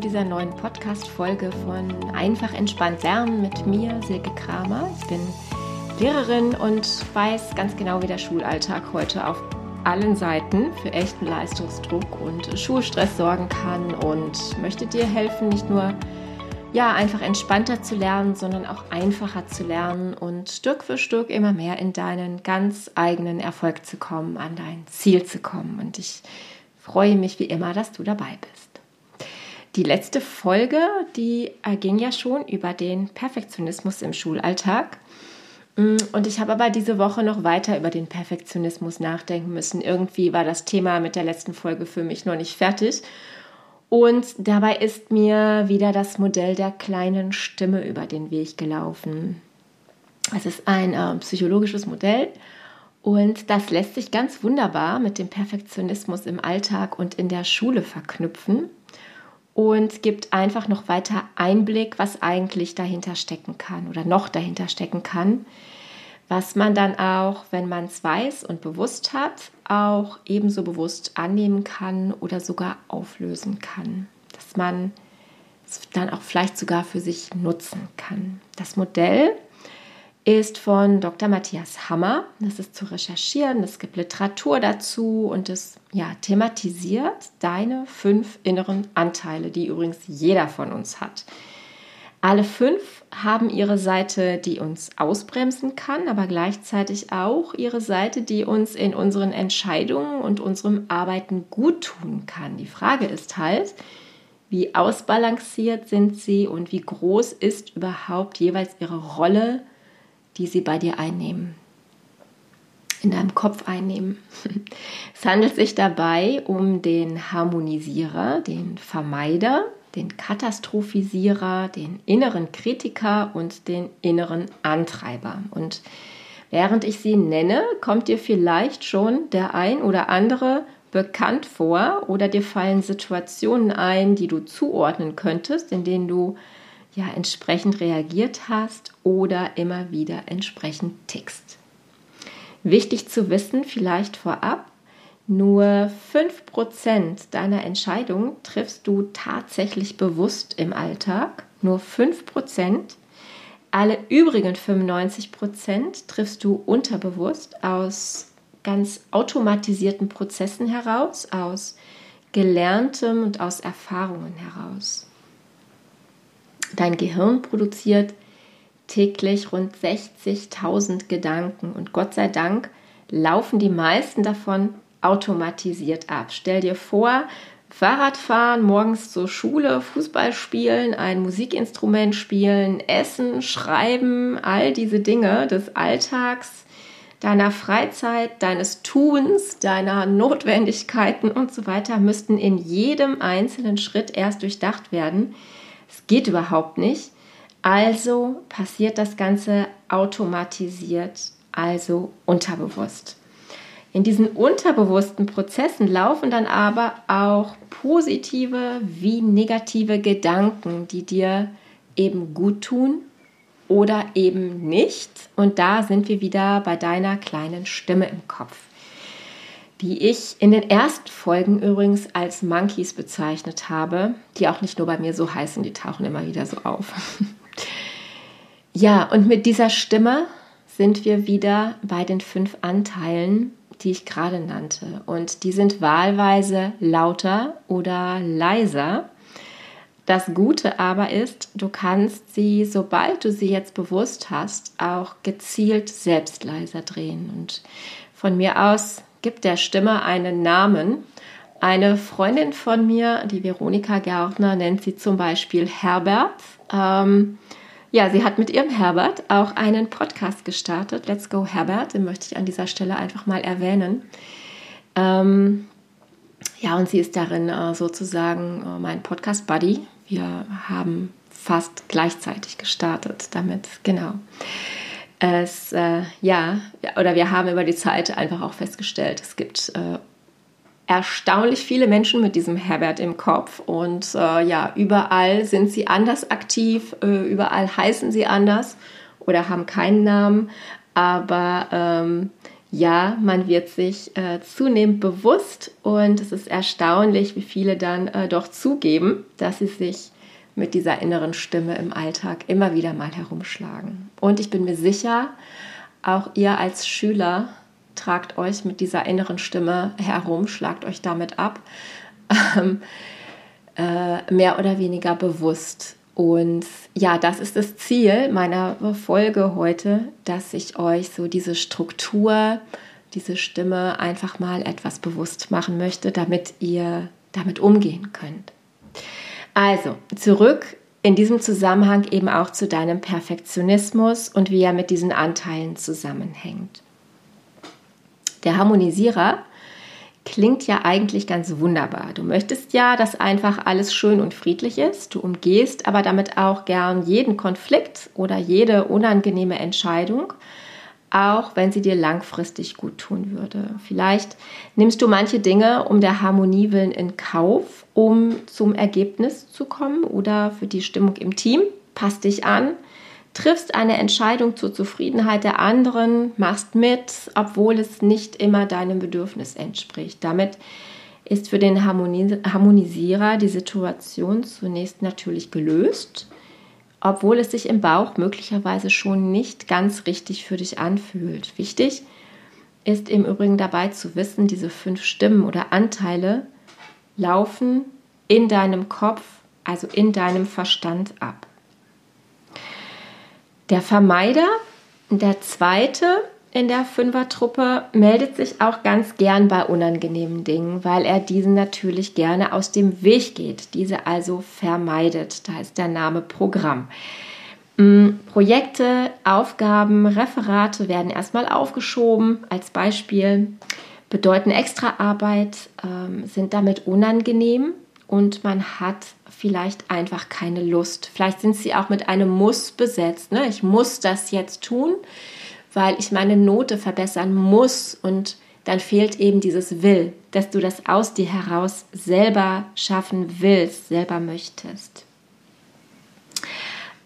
dieser neuen Podcast-Folge von Einfach entspannt lernen mit mir, Silke Kramer. Ich bin Lehrerin und weiß ganz genau, wie der Schulalltag heute auf allen Seiten für echten Leistungsdruck und Schulstress sorgen kann und möchte dir helfen, nicht nur ja, einfach entspannter zu lernen, sondern auch einfacher zu lernen und Stück für Stück immer mehr in deinen ganz eigenen Erfolg zu kommen, an dein Ziel zu kommen. Und ich freue mich wie immer, dass du dabei bist. Die letzte Folge, die ging ja schon über den Perfektionismus im Schulalltag. Mm, und ich habe aber diese Woche noch weiter über den Perfektionismus nachdenken müssen. Irgendwie war das Thema mit der letzten Folge für mich noch nicht fertig. Und dabei ist mir wieder das Modell der kleinen Stimme über den Weg gelaufen. Es ist ein äh, psychologisches Modell und das lässt sich ganz wunderbar mit dem Perfektionismus im Alltag und in der Schule verknüpfen und gibt einfach noch weiter Einblick, was eigentlich dahinter stecken kann oder noch dahinter stecken kann, was man dann auch, wenn man es weiß und bewusst hat, auch ebenso bewusst annehmen kann oder sogar auflösen kann, dass man es dann auch vielleicht sogar für sich nutzen kann. Das Modell ist von Dr. Matthias Hammer. Das ist zu recherchieren, es gibt Literatur dazu und es ja, thematisiert deine fünf inneren Anteile, die übrigens jeder von uns hat. Alle fünf haben ihre Seite, die uns ausbremsen kann, aber gleichzeitig auch ihre Seite, die uns in unseren Entscheidungen und unserem Arbeiten gut tun kann. Die Frage ist halt, wie ausbalanciert sind sie und wie groß ist überhaupt jeweils ihre Rolle, die sie bei dir einnehmen, in deinem Kopf einnehmen. Es handelt sich dabei um den Harmonisierer, den Vermeider, den Katastrophisierer, den inneren Kritiker und den inneren Antreiber. Und während ich sie nenne, kommt dir vielleicht schon der ein oder andere bekannt vor oder dir fallen Situationen ein, die du zuordnen könntest, in denen du ja entsprechend reagiert hast oder immer wieder entsprechend tickst. Wichtig zu wissen, vielleicht vorab, nur 5% deiner Entscheidungen triffst du tatsächlich bewusst im Alltag. Nur 5%. Alle übrigen 95% triffst du unterbewusst aus ganz automatisierten Prozessen heraus, aus gelerntem und aus Erfahrungen heraus. Dein Gehirn produziert täglich rund 60.000 Gedanken und Gott sei Dank laufen die meisten davon automatisiert ab. Stell dir vor, Fahrradfahren, morgens zur Schule, Fußball spielen, ein Musikinstrument spielen, essen, schreiben, all diese Dinge des Alltags, deiner Freizeit, deines Tuns, deiner Notwendigkeiten und so weiter müssten in jedem einzelnen Schritt erst durchdacht werden. Es geht überhaupt nicht. Also passiert das Ganze automatisiert, also unterbewusst. In diesen unterbewussten Prozessen laufen dann aber auch positive wie negative Gedanken, die dir eben gut tun oder eben nicht. Und da sind wir wieder bei deiner kleinen Stimme im Kopf, die ich in den ersten Folgen übrigens als Monkeys bezeichnet habe, die auch nicht nur bei mir so heißen, die tauchen immer wieder so auf. ja, und mit dieser Stimme sind wir wieder bei den fünf Anteilen, die ich gerade nannte. Und die sind wahlweise lauter oder leiser. Das Gute aber ist, du kannst sie, sobald du sie jetzt bewusst hast, auch gezielt selbst leiser drehen. Und von mir aus gibt der Stimme einen Namen. Eine Freundin von mir, die Veronika Gärtner, nennt sie zum Beispiel Herbert. Ähm, ja, sie hat mit ihrem Herbert auch einen Podcast gestartet. Let's Go Herbert, den möchte ich an dieser Stelle einfach mal erwähnen. Ähm, ja, und sie ist darin äh, sozusagen äh, mein Podcast-Buddy. Wir haben fast gleichzeitig gestartet damit, genau. Es, äh, ja, oder wir haben über die Zeit einfach auch festgestellt, es gibt äh, erstaunlich viele Menschen mit diesem Herbert im Kopf. Und äh, ja, überall sind sie anders aktiv, äh, überall heißen sie anders oder haben keinen Namen, aber ähm, ja, man wird sich äh, zunehmend bewusst und es ist erstaunlich, wie viele dann äh, doch zugeben, dass sie sich mit dieser inneren Stimme im Alltag immer wieder mal herumschlagen. Und ich bin mir sicher, auch ihr als Schüler tragt euch mit dieser inneren Stimme herum, schlagt euch damit ab, ähm, äh, mehr oder weniger bewusst. Und ja, das ist das Ziel meiner Folge heute, dass ich euch so diese Struktur, diese Stimme einfach mal etwas bewusst machen möchte, damit ihr damit umgehen könnt. Also, zurück in diesem Zusammenhang eben auch zu deinem Perfektionismus und wie er mit diesen Anteilen zusammenhängt. Der Harmonisierer klingt ja eigentlich ganz wunderbar. Du möchtest ja, dass einfach alles schön und friedlich ist. Du umgehst aber damit auch gern jeden Konflikt oder jede unangenehme Entscheidung, auch wenn sie dir langfristig gut tun würde. Vielleicht nimmst du manche Dinge um der Harmonie willen in Kauf, um zum Ergebnis zu kommen oder für die Stimmung im Team. Passt dich an, triffst eine Entscheidung zur Zufriedenheit der anderen, machst mit, obwohl es nicht immer deinem Bedürfnis entspricht. Damit ist für den Harmonisierer die Situation zunächst natürlich gelöst, obwohl es sich im Bauch möglicherweise schon nicht ganz richtig für dich anfühlt. Wichtig ist im Übrigen dabei zu wissen, diese fünf Stimmen oder Anteile laufen in deinem Kopf, also in deinem Verstand ab. Der Vermeider, der zweite in der Fünfertruppe, meldet sich auch ganz gern bei unangenehmen Dingen, weil er diesen natürlich gerne aus dem Weg geht, diese also vermeidet. Da ist der Name Programm. Mm, Projekte, Aufgaben, Referate werden erstmal aufgeschoben. Als Beispiel bedeuten Extraarbeit, ähm, sind damit unangenehm und man hat vielleicht einfach keine Lust. Vielleicht sind sie auch mit einem Muss besetzt. Ne? Ich muss das jetzt tun, weil ich meine Note verbessern muss und dann fehlt eben dieses Will, dass du das aus dir heraus selber schaffen willst, selber möchtest.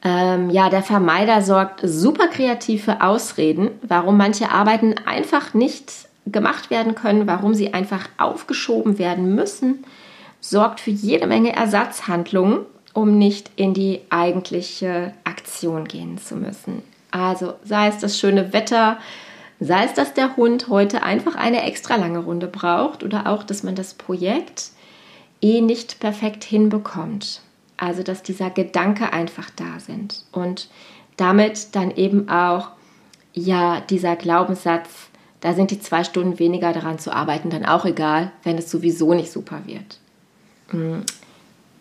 Ähm, ja, der Vermeider sorgt super kreativ für Ausreden, warum manche Arbeiten einfach nicht gemacht werden können, warum sie einfach aufgeschoben werden müssen sorgt für jede Menge Ersatzhandlungen, um nicht in die eigentliche Aktion gehen zu müssen. Also sei es das schöne Wetter, sei es, dass der Hund heute einfach eine extra lange Runde braucht oder auch, dass man das Projekt eh nicht perfekt hinbekommt. Also dass dieser Gedanke einfach da sind und damit dann eben auch ja dieser Glaubenssatz, da sind die zwei Stunden weniger daran zu arbeiten, dann auch egal, wenn es sowieso nicht super wird. Mm,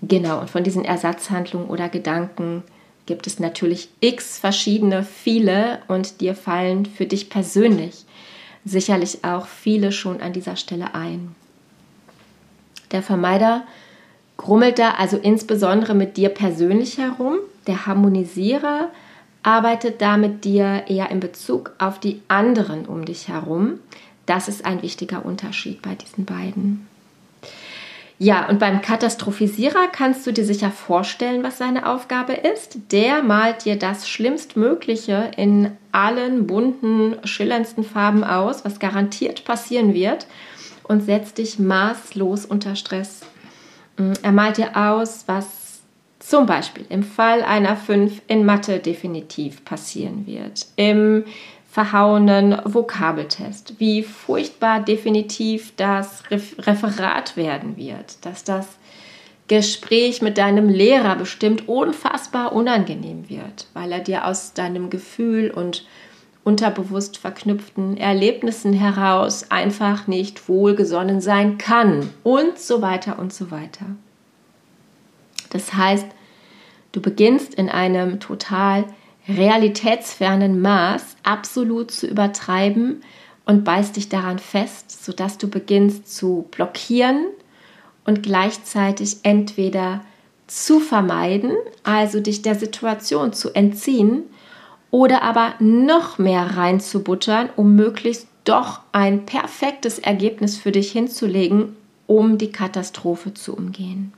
genau, und von diesen Ersatzhandlungen oder Gedanken gibt es natürlich x verschiedene, viele und dir fallen für dich persönlich sicherlich auch viele schon an dieser Stelle ein. Der Vermeider grummelt da also insbesondere mit dir persönlich herum. Der Harmonisierer arbeitet da mit dir eher in Bezug auf die anderen um dich herum. Das ist ein wichtiger Unterschied bei diesen beiden. Ja, und beim Katastrophisierer kannst du dir sicher vorstellen, was seine Aufgabe ist. Der malt dir das Schlimmstmögliche in allen bunten, schillerndsten Farben aus, was garantiert passieren wird und setzt dich maßlos unter Stress. Mm, er malt dir aus, was zum Beispiel im Fall einer 5 in Mathe definitiv passieren wird. Im verhauenen Vokabeltest, wie furchtbar definitiv das Referat werden wird, dass das Gespräch mit deinem Lehrer bestimmt unfassbar unangenehm wird, weil er dir aus deinem Gefühl und unterbewusst verknüpften Erlebnissen heraus einfach nicht wohlgesonnen sein kann und so weiter und so weiter. Das heißt, du beginnst in einem total realitätsfernen Maß absolut zu übertreiben und beißt dich daran fest, sodass du beginnst zu blockieren und gleichzeitig entweder zu vermeiden, also dich der Situation zu entziehen, oder aber noch mehr reinzubuttern, um möglichst doch ein perfektes Ergebnis für dich hinzulegen, um die Katastrophe zu umgehen.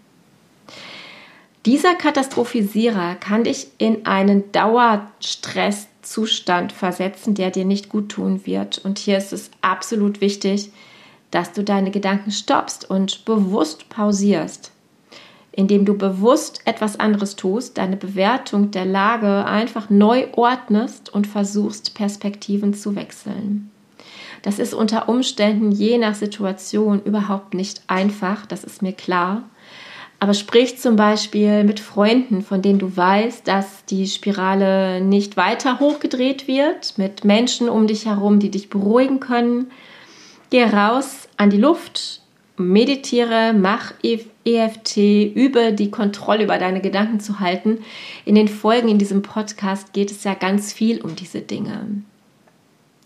Dieser Katastrophisierer kann dich in einen Dauerstress Zustand versetzen, der dir nicht gut tun wird. Und hier ist es absolut wichtig, dass du deine Gedanken stoppst und bewusst pausierst, indem du bewusst etwas anderes tust, deine Bewertung der Lage einfach neu ordnest und versuchst, Perspektiven zu wechseln. Das ist unter Umständen je nach Situation überhaupt nicht einfach, das ist mir klar. Aber sprich zum Beispiel mit Freunden, von denen du weißt, dass die Spirale nicht weiter hochgedreht wird, mit Menschen um dich herum, die dich beruhigen können. Geh raus an die Luft, meditiere, mach EFT, übe die Kontrolle über deine Gedanken zu halten. In den Folgen in diesem Podcast geht es ja ganz viel um diese Dinge.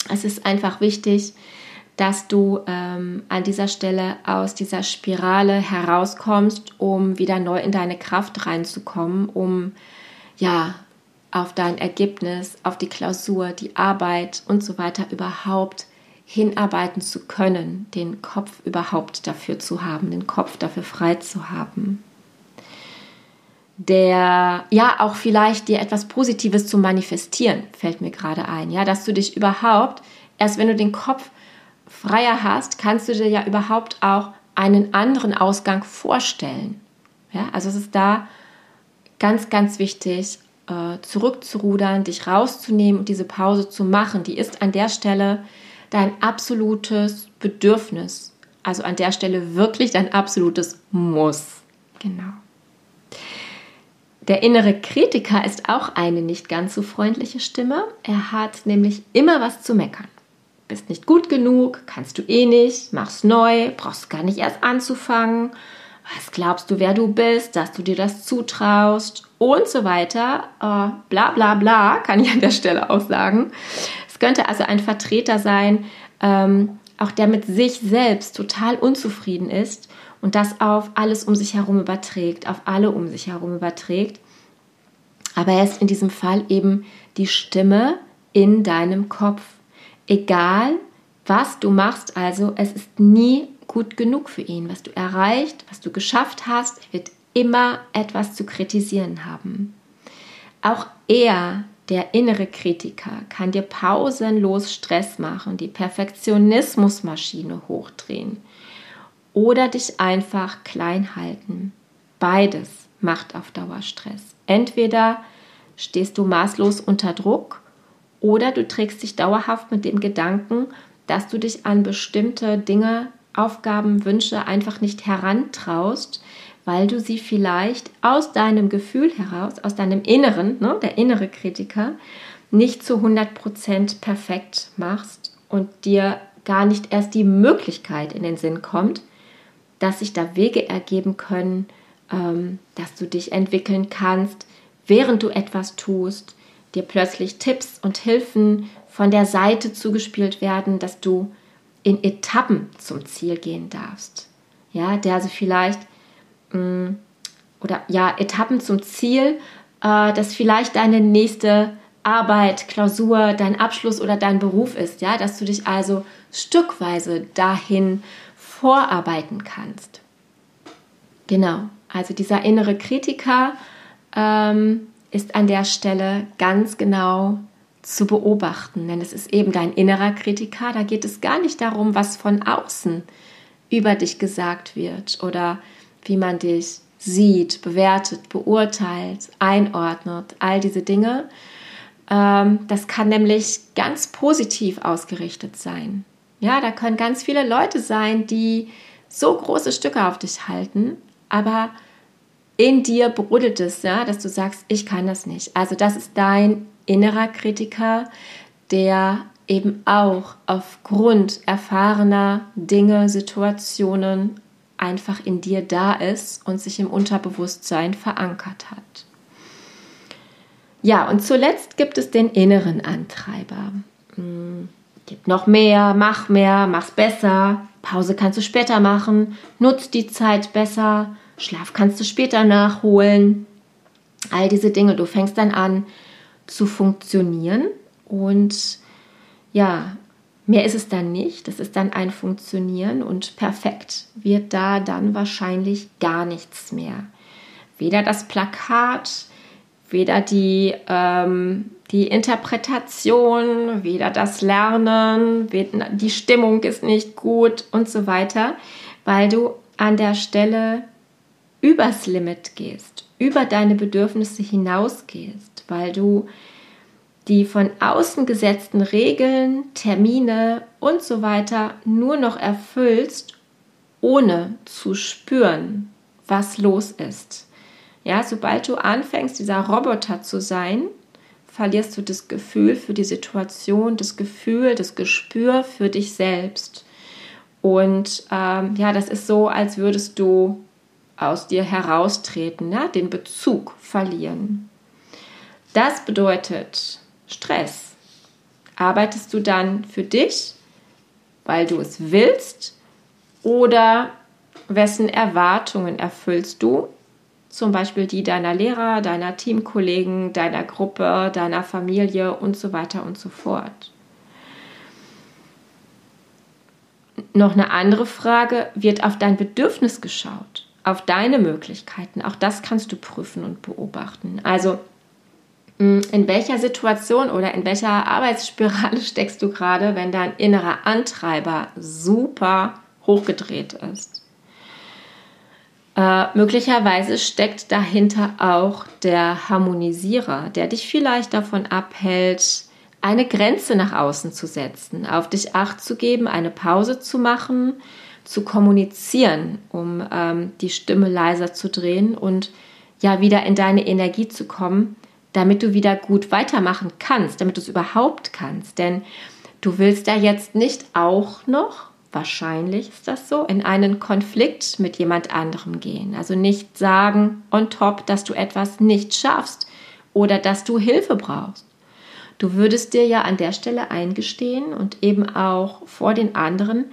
Es ist einfach wichtig, dass du ähm, an dieser Stelle aus dieser Spirale herauskommst, um wieder neu in deine Kraft reinzukommen, um ja auf dein Ergebnis, auf die Klausur, die Arbeit und so weiter überhaupt hinarbeiten zu können, den Kopf überhaupt dafür zu haben, den Kopf dafür frei zu haben. Der, ja, auch vielleicht dir etwas Positives zu manifestieren, fällt mir gerade ein, ja, dass du dich überhaupt, erst wenn du den Kopf freier hast, kannst du dir ja überhaupt auch einen anderen Ausgang vorstellen. Ja, also es ist da ganz, ganz wichtig, äh, zurückzurudern, dich rauszunehmen und diese Pause zu machen. Die ist an der Stelle dein absolutes Bedürfnis. Also an der Stelle wirklich dein absolutes Muss. Genau. Der innere Kritiker ist auch eine nicht ganz so freundliche Stimme. Er hat nämlich immer was zu meckern bist nicht gut genug, kannst du eh nicht, machst neu, brauchst gar nicht erst anzufangen. Was glaubst du, wer du bist, dass du dir das zutraust und so weiter. Äh, bla bla bla, kann ich an der Stelle auch sagen. Es könnte also ein Vertreter sein, ähm, auch der mit sich selbst total unzufrieden ist und das auf alles um sich herum überträgt, auf alle um sich herum überträgt. Aber er ist in diesem Fall eben die Stimme in deinem Kopf. Egal, was du machst, also es ist nie gut genug für ihn. Was du erreicht, was du geschafft hast, wird immer etwas zu kritisieren haben. Auch er, der innere Kritiker, kann dir pausenlos Stress machen, die Perfektionismusmaschine hochdrehen oder dich einfach klein halten. Beides macht auf Dauer Stress. Entweder stehst du maßlos unter Druck oder du trägst dich dauerhaft mit dem Gedanken, dass du dich an bestimmte Dinge, Aufgaben, Wünsche einfach nicht herantraust, weil du sie vielleicht aus deinem Gefühl heraus, aus deinem Inneren, ne, der innere Kritiker, nicht zu 100% perfekt machst und dir gar nicht erst die Möglichkeit in den Sinn kommt, dass sich da Wege ergeben können, ähm, dass du dich entwickeln kannst, während du etwas tust, dir plötzlich Tipps und Hilfen von der Seite zugespielt werden, dass du in Etappen zum Ziel gehen darfst. Ja, der also vielleicht mm, oder ja, Etappen zum Ziel, äh, dass vielleicht deine nächste Arbeit, Klausur, dein Abschluss oder dein Beruf ist, ja, dass du dich also stückweise dahin vorarbeiten kannst. Genau, also dieser innere Kritiker ähm, ist an der Stelle ganz genau zu beobachten, denn es ist eben dein innerer Kritiker. Da geht es gar nicht darum, was von außen über dich gesagt wird oder wie man dich sieht, bewertet, beurteilt, einordnet, all diese Dinge. Ähm, das kann nämlich ganz positiv ausgerichtet sein. Ja, da können ganz viele Leute sein, die so große Stücke auf dich halten, aber in dir brodelt es, ja, dass du sagst, ich kann das nicht. Also das ist dein innerer Kritiker, der eben auch aufgrund erfahrener Dinge, Situationen einfach in dir da ist und sich im Unterbewusstsein verankert hat. Ja, und zuletzt gibt es den inneren Antreiber. Hm, gib noch mehr, mach mehr, mach's besser, Pause kannst du später machen, nutz die Zeit besser, Schlaf kannst du später nachholen. All diese Dinge. Du fängst dann an zu funktionieren und ja, mehr ist es dann nicht. Das ist dann ein Funktionieren und perfekt wird da dann wahrscheinlich gar nichts mehr. Weder das Plakat, weder die, ähm, die Interpretation, weder das Lernen, die Stimmung ist nicht gut und so weiter, weil du an der Stelle übers Limit gehst, über deine Bedürfnisse hinausgehst, weil du die von außen gesetzten Regeln, Termine und so weiter nur noch erfüllst, ohne zu spüren, was los ist. Ja, sobald du anfängst, dieser Roboter zu sein, verlierst du das Gefühl für die Situation, das Gefühl, das Gespür für dich selbst. Und ähm, ja, das ist so, als würdest du aus dir heraustreten, ja, den Bezug verlieren. Das bedeutet Stress. Arbeitest du dann für dich, weil du es willst, oder wessen Erwartungen erfüllst du zum Beispiel die deiner Lehrer, deiner Teamkollegen, deiner Gruppe, deiner Familie und so weiter und so fort. Noch eine andere Frage, wird auf dein Bedürfnis geschaut, auf deine Möglichkeiten. Auch das kannst du prüfen und beobachten. Also hm, in welcher Situation oder in welcher Arbeitsspirale steckst du gerade, wenn dein innerer Antreiber super hochgedreht ist? Äh, möglicherweise steckt dahinter auch der Harmonisierer, der dich vielleicht davon abhält, eine Grenze nach außen zu setzen, auf dich acht zu geben, eine Pause zu machen, zu kommunizieren, um ähm, die Stimme leiser zu drehen und ja wieder in deine Energie zu kommen, damit du wieder gut weitermachen kannst, damit du es überhaupt kannst. Denn du willst ja jetzt nicht auch noch wahrscheinlich ist das so, in einen Konflikt mit jemand anderem gehen. Also nicht sagen on top, dass du etwas nicht schaffst oder dass du Hilfe brauchst. Du würdest dir ja an der Stelle eingestehen und eben auch vor den anderen,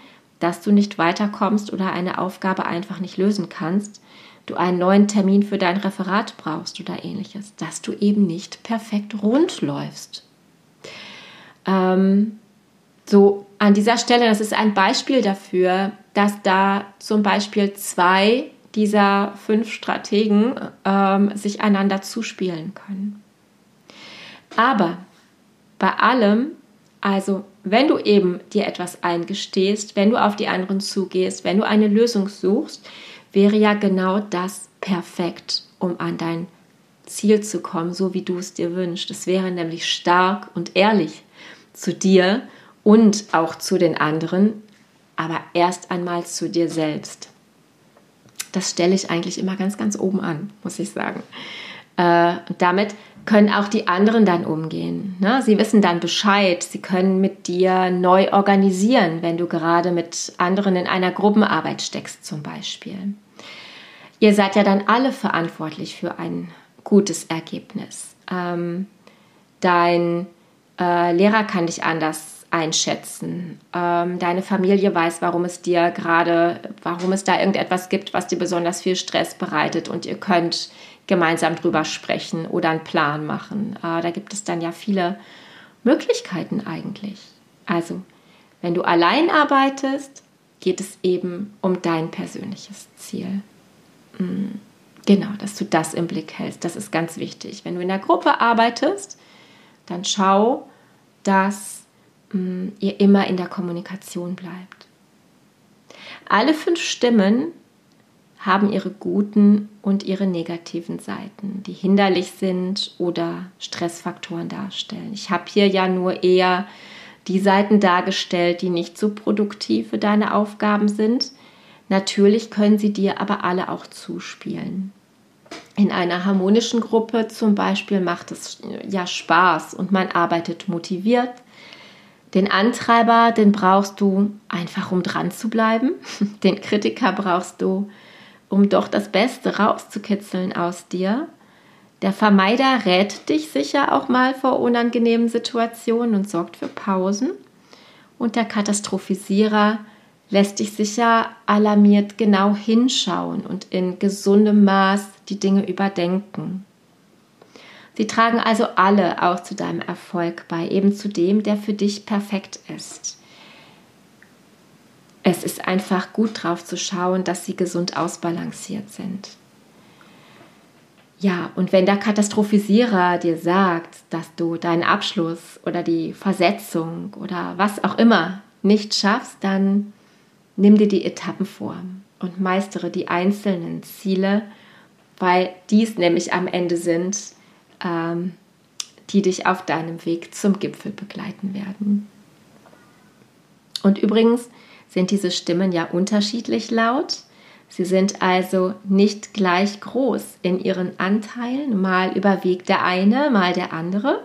dass du nicht weiterkommst oder eine Aufgabe einfach nicht lösen kannst, du einen neuen Termin für dein Referat brauchst oder ähnliches, dass du eben nicht perfekt rund läufst. Ähm, so an dieser Stelle, das ist ein Beispiel dafür, dass da zum Beispiel zwei dieser fünf Strategen ähm, sich einander zuspielen können. Aber bei allem, also wenn du eben dir etwas eingestehst, wenn du auf die anderen zugehst, wenn du eine Lösung suchst, wäre ja genau das perfekt, um an dein Ziel zu kommen, so wie du es dir wünschst. Es wäre nämlich stark und ehrlich zu dir und auch zu den anderen, aber erst einmal zu dir selbst. Das stelle ich eigentlich immer ganz, ganz oben an, muss ich sagen. Äh, damit können auch die anderen dann umgehen. Ne? Sie wissen dann Bescheid, sie können mit dir neu organisieren, wenn du gerade mit anderen in einer Gruppenarbeit steckst zum Beispiel. Ihr seid ja dann alle verantwortlich für ein gutes Ergebnis. Ähm, dein äh, Lehrer kann dich anders einschätzen. Ähm, deine Familie weiß, warum es dir gerade, warum es da irgendetwas gibt, was dir besonders viel Stress bereitet und ihr könnt gemeinsam drüber sprechen oder einen Plan machen. Äh, da gibt es dann ja viele Möglichkeiten eigentlich. Also, wenn du allein arbeitest, geht es eben um dein persönliches Ziel. Mhm. Genau, dass du das im Blick hältst. Das ist ganz wichtig. Wenn du in der Gruppe arbeitest, dann schau, dass ihr immer in der Kommunikation bleibt. Alle fünf Stimmen haben ihre guten und ihre negativen Seiten, die hinderlich sind oder Stressfaktoren darstellen. Ich habe hier ja nur eher die Seiten dargestellt, die nicht so produktiv für deine Aufgaben sind. Natürlich können sie dir aber alle auch zuspielen. In einer harmonischen Gruppe zum Beispiel macht es ja Spaß und man arbeitet motiviert. Den Antreiber, den brauchst du einfach, um dran zu bleiben. Den Kritiker brauchst du, um doch das Beste rauszukitzeln aus dir. Der Vermeider rät dich sicher auch mal vor unangenehmen Situationen und sorgt für Pausen. Und der Katastrophisierer lässt dich sicher alarmiert genau hinschauen und in gesundem Maß die Dinge überdenken. Sie tragen also alle auch zu deinem Erfolg bei, eben zu dem, der für dich perfekt ist. Es ist einfach gut drauf zu schauen, dass sie gesund ausbalanciert sind. Ja, und wenn der Katastrophisierer dir sagt, dass du deinen Abschluss oder die Versetzung oder was auch immer nicht schaffst, dann nimm dir die Etappen vor und meistere die einzelnen Ziele, weil dies nämlich am Ende sind, ähm, die dich auf deinem Weg zum Gipfel begleiten werden. Und übrigens sind diese Stimmen ja unterschiedlich laut. Sie sind also nicht gleich groß in ihren Anteilen. Mal überwiegt der eine, mal der andere.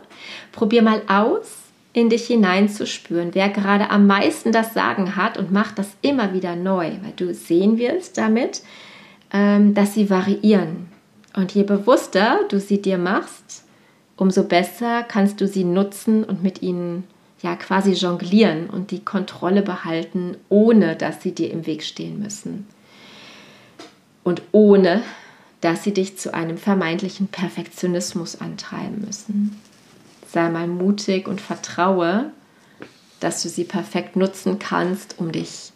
Probier mal aus, in dich hineinzuspüren, wer gerade am meisten das Sagen hat und mach das immer wieder neu, weil du sehen wirst damit, ähm, dass sie variieren. Und je bewusster du sie dir machst, umso besser kannst du sie nutzen und mit ihnen ja quasi jonglieren und die Kontrolle behalten, ohne dass sie dir im Weg stehen müssen. Und ohne dass sie dich zu einem vermeintlichen Perfektionismus antreiben müssen. Sei mal mutig und vertraue, dass du sie perfekt nutzen kannst, um dich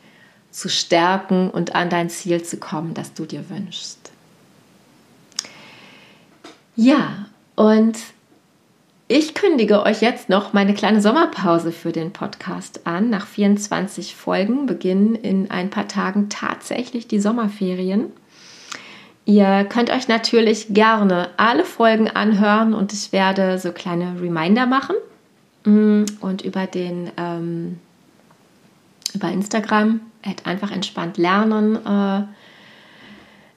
zu stärken und an dein Ziel zu kommen, das du dir wünschst. Ja, und ich kündige euch jetzt noch meine kleine Sommerpause für den Podcast an. Nach 24 Folgen beginnen in ein paar Tagen tatsächlich die Sommerferien. Ihr könnt euch natürlich gerne alle Folgen anhören und ich werde so kleine Reminder machen mm, und über den ähm, über Instagram einfach entspannt lernen äh,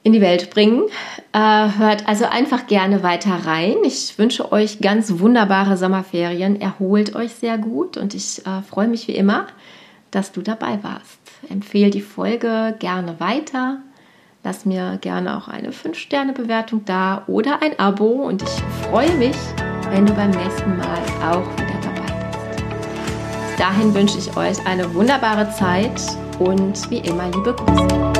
in die Welt bringen. Äh, hört also einfach gerne weiter rein. Ich wünsche euch ganz wunderbare Sommerferien. Erholt euch sehr gut und ich äh, freue mich wie immer, dass du dabei warst. Empfehle die Folge gerne weiter. Lass mir gerne auch eine 5-Sterne-Bewertung da oder ein Abo und ich freue mich, wenn du beim nächsten Mal auch wieder dabei bist. Bis dahin wünsche ich euch eine wunderbare Zeit und wie immer liebe Grüße.